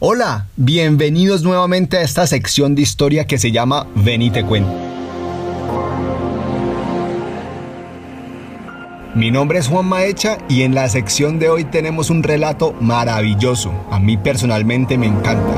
Hola, bienvenidos nuevamente a esta sección de historia que se llama Ven y te cuento. Mi nombre es Juan Maecha y en la sección de hoy tenemos un relato maravilloso. A mí personalmente me encanta.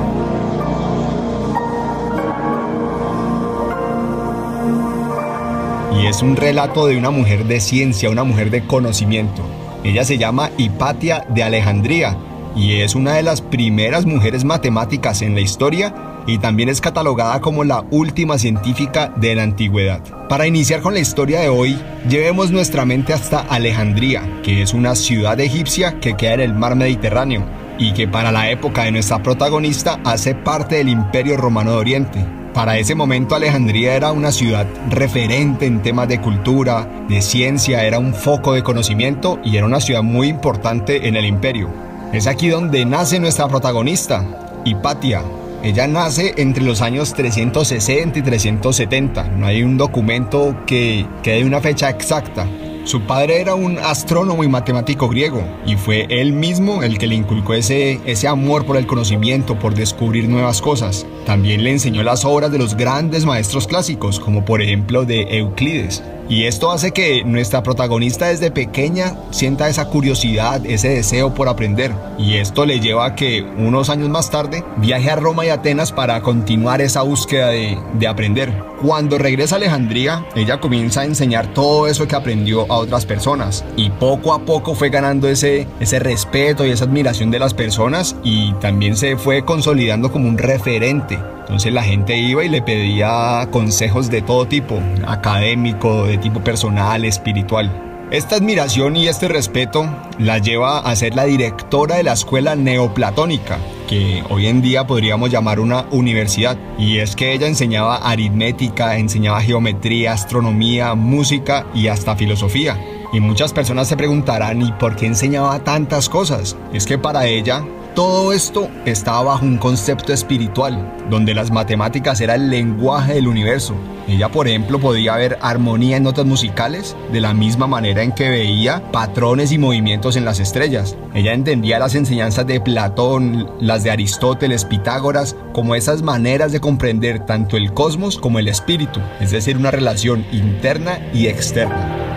Y es un relato de una mujer de ciencia, una mujer de conocimiento. Ella se llama Hipatia de Alejandría y es una de las primeras mujeres matemáticas en la historia y también es catalogada como la última científica de la antigüedad. Para iniciar con la historia de hoy, llevemos nuestra mente hasta Alejandría, que es una ciudad egipcia que queda en el mar Mediterráneo y que para la época de nuestra protagonista hace parte del Imperio Romano de Oriente. Para ese momento Alejandría era una ciudad referente en temas de cultura, de ciencia, era un foco de conocimiento y era una ciudad muy importante en el imperio. Es aquí donde nace nuestra protagonista, Hipatia. Ella nace entre los años 360 y 370. No hay un documento que, que dé una fecha exacta. Su padre era un astrónomo y matemático griego y fue él mismo el que le inculcó ese, ese amor por el conocimiento, por descubrir nuevas cosas. También le enseñó las obras de los grandes maestros clásicos, como por ejemplo de Euclides. Y esto hace que nuestra protagonista desde pequeña sienta esa curiosidad, ese deseo por aprender. Y esto le lleva a que unos años más tarde viaje a Roma y Atenas para continuar esa búsqueda de, de aprender. Cuando regresa a Alejandría, ella comienza a enseñar todo eso que aprendió a otras personas. Y poco a poco fue ganando ese, ese respeto y esa admiración de las personas y también se fue consolidando como un referente entonces la gente iba y le pedía consejos de todo tipo, académico, de tipo personal, espiritual. Esta admiración y este respeto la lleva a ser la directora de la escuela neoplatónica, que hoy en día podríamos llamar una universidad. Y es que ella enseñaba aritmética, enseñaba geometría, astronomía, música y hasta filosofía. Y muchas personas se preguntarán, ¿y por qué enseñaba tantas cosas? Es que para ella todo esto estaba bajo un concepto espiritual, donde las matemáticas era el lenguaje del universo. Ella, por ejemplo, podía ver armonía en notas musicales de la misma manera en que veía patrones y movimientos en las estrellas. Ella entendía las enseñanzas de Platón, las de Aristóteles, Pitágoras, como esas maneras de comprender tanto el cosmos como el espíritu, es decir, una relación interna y externa.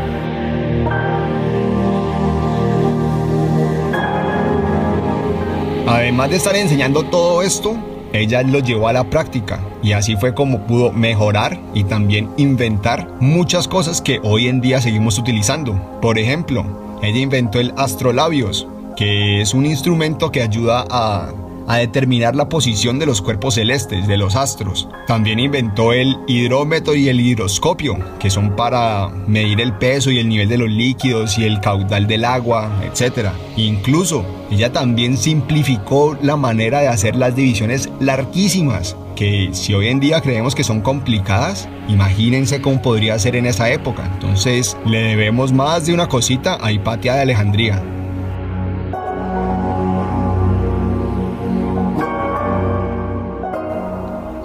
Además de estar enseñando todo esto, ella lo llevó a la práctica y así fue como pudo mejorar y también inventar muchas cosas que hoy en día seguimos utilizando. Por ejemplo, ella inventó el astrolabios, que es un instrumento que ayuda a a determinar la posición de los cuerpos celestes, de los astros. También inventó el hidrómetro y el hidroscopio, que son para medir el peso y el nivel de los líquidos y el caudal del agua, etc. Incluso, ella también simplificó la manera de hacer las divisiones larguísimas, que si hoy en día creemos que son complicadas, imagínense cómo podría ser en esa época. Entonces, le debemos más de una cosita a Hipatia de Alejandría.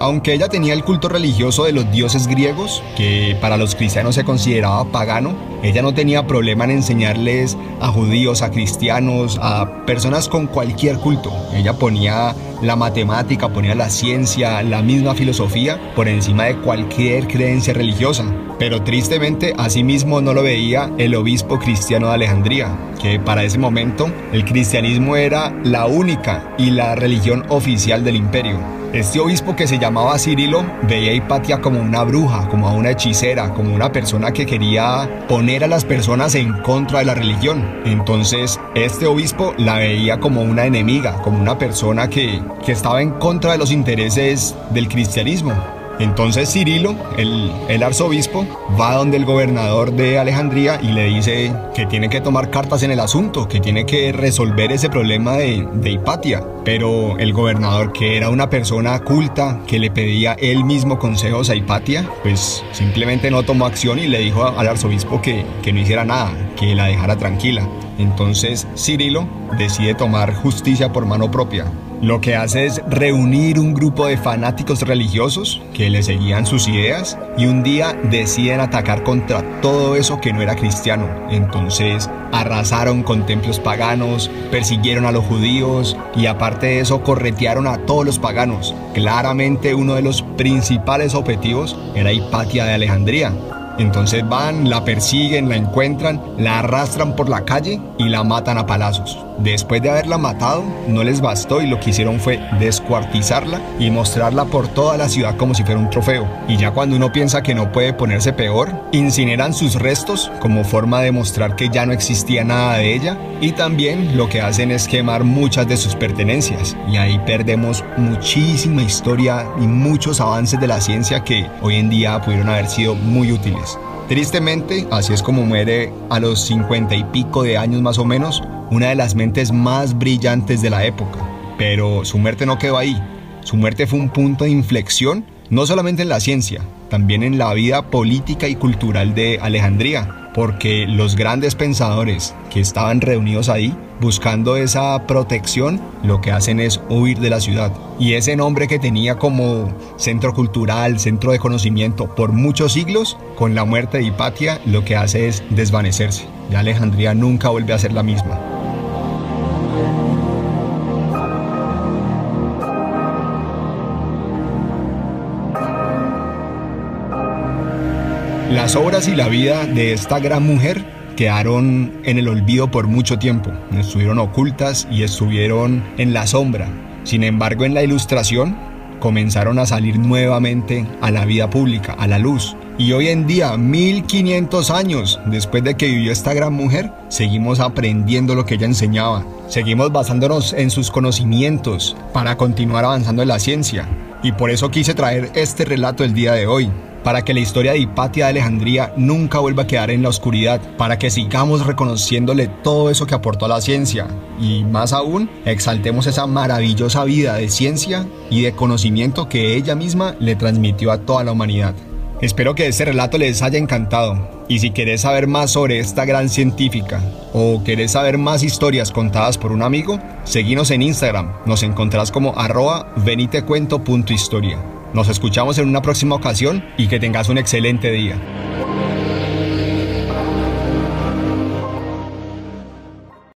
Aunque ella tenía el culto religioso de los dioses griegos, que para los cristianos se consideraba pagano, ella no tenía problema en enseñarles a judíos, a cristianos, a personas con cualquier culto. Ella ponía la matemática, ponía la ciencia, la misma filosofía por encima de cualquier creencia religiosa. Pero tristemente, asimismo no lo veía el obispo cristiano de Alejandría, que para ese momento el cristianismo era la única y la religión oficial del imperio. Este obispo que se llamaba Cirilo veía a Hipatia como una bruja, como a una hechicera, como una persona que quería poner a las personas en contra de la religión. Entonces este obispo la veía como una enemiga, como una persona que, que estaba en contra de los intereses del cristianismo. Entonces Cirilo, el, arzobispo, va donde el gobernador de Alejandría y le dice que tiene que tomar cartas en el asunto, que tiene que resolver ese problema de, Hipatia. Pero el gobernador, que era una persona culta, que le pedía él mismo consejos a Hipatia, pues simplemente no tomó acción y le dijo al arzobispo que, que no hiciera nada, que la dejara tranquila. Entonces Cirilo decide tomar justicia por mano propia Lo que hace es reunir un grupo de fanáticos religiosos que le seguían sus ideas y un día deciden atacar contra todo eso que no era cristiano. Entonces arrasaron con templos paganos, persiguieron a los judíos y aparte de eso corretearon a todos los paganos. Claramente uno de los principales objetivos era Hipatia de Alejandría, entonces van, la persiguen, la encuentran, la arrastran por la calle y la matan a palazos. Después de haberla matado, no les bastó y lo que hicieron fue descuartizarla y mostrarla por toda la ciudad como si fuera un trofeo. Y ya cuando uno piensa que no puede ponerse peor, incineran sus restos como forma de mostrar que ya no existía nada de ella y también lo que hacen es quemar muchas de sus pertenencias. Y ahí perdemos muchísima historia y muchos avances de la ciencia que hoy en día pudieron haber sido muy útiles. Tristemente, así es como muere a los cincuenta y pico de años más o menos, una de las mentes más brillantes de la época. Pero su muerte no quedó ahí. Su muerte fue un punto de inflexión, no solamente en la ciencia, también en la vida política y cultural de Alejandría, porque los grandes pensadores que estaban reunidos ahí, buscando esa protección, lo que hacen es huir de la ciudad. Y ese nombre que tenía como centro cultural, centro de conocimiento por muchos siglos, con la muerte de Hipatia, lo que hace es desvanecerse. Ya Alejandría nunca vuelve a ser la misma. Las obras y la vida de esta gran mujer quedaron en el olvido por mucho tiempo, estuvieron ocultas y estuvieron en la sombra. Sin embargo, en la ilustración comenzaron a salir nuevamente a la vida pública, a la luz. Y hoy en día, 1500 años después de que vivió esta gran mujer, seguimos aprendiendo lo que ella enseñaba. Seguimos basándonos en sus conocimientos para continuar avanzando en la ciencia. Y por eso quise traer este relato el día de hoy, para que la historia de Hipatia de Alejandría nunca vuelva a quedar en la oscuridad, para que sigamos reconociéndole todo eso que aportó a la ciencia y más aún exaltemos esa maravillosa vida de ciencia y de conocimiento que ella misma le transmitió a toda la humanidad. Espero que este relato les haya encantado y si querés saber más sobre esta gran científica o querés saber más historias contadas por un amigo, seguinos en Instagram, nos encontrás como arroba venitecuento.historia. Nos escuchamos en una próxima ocasión y que tengas un excelente día.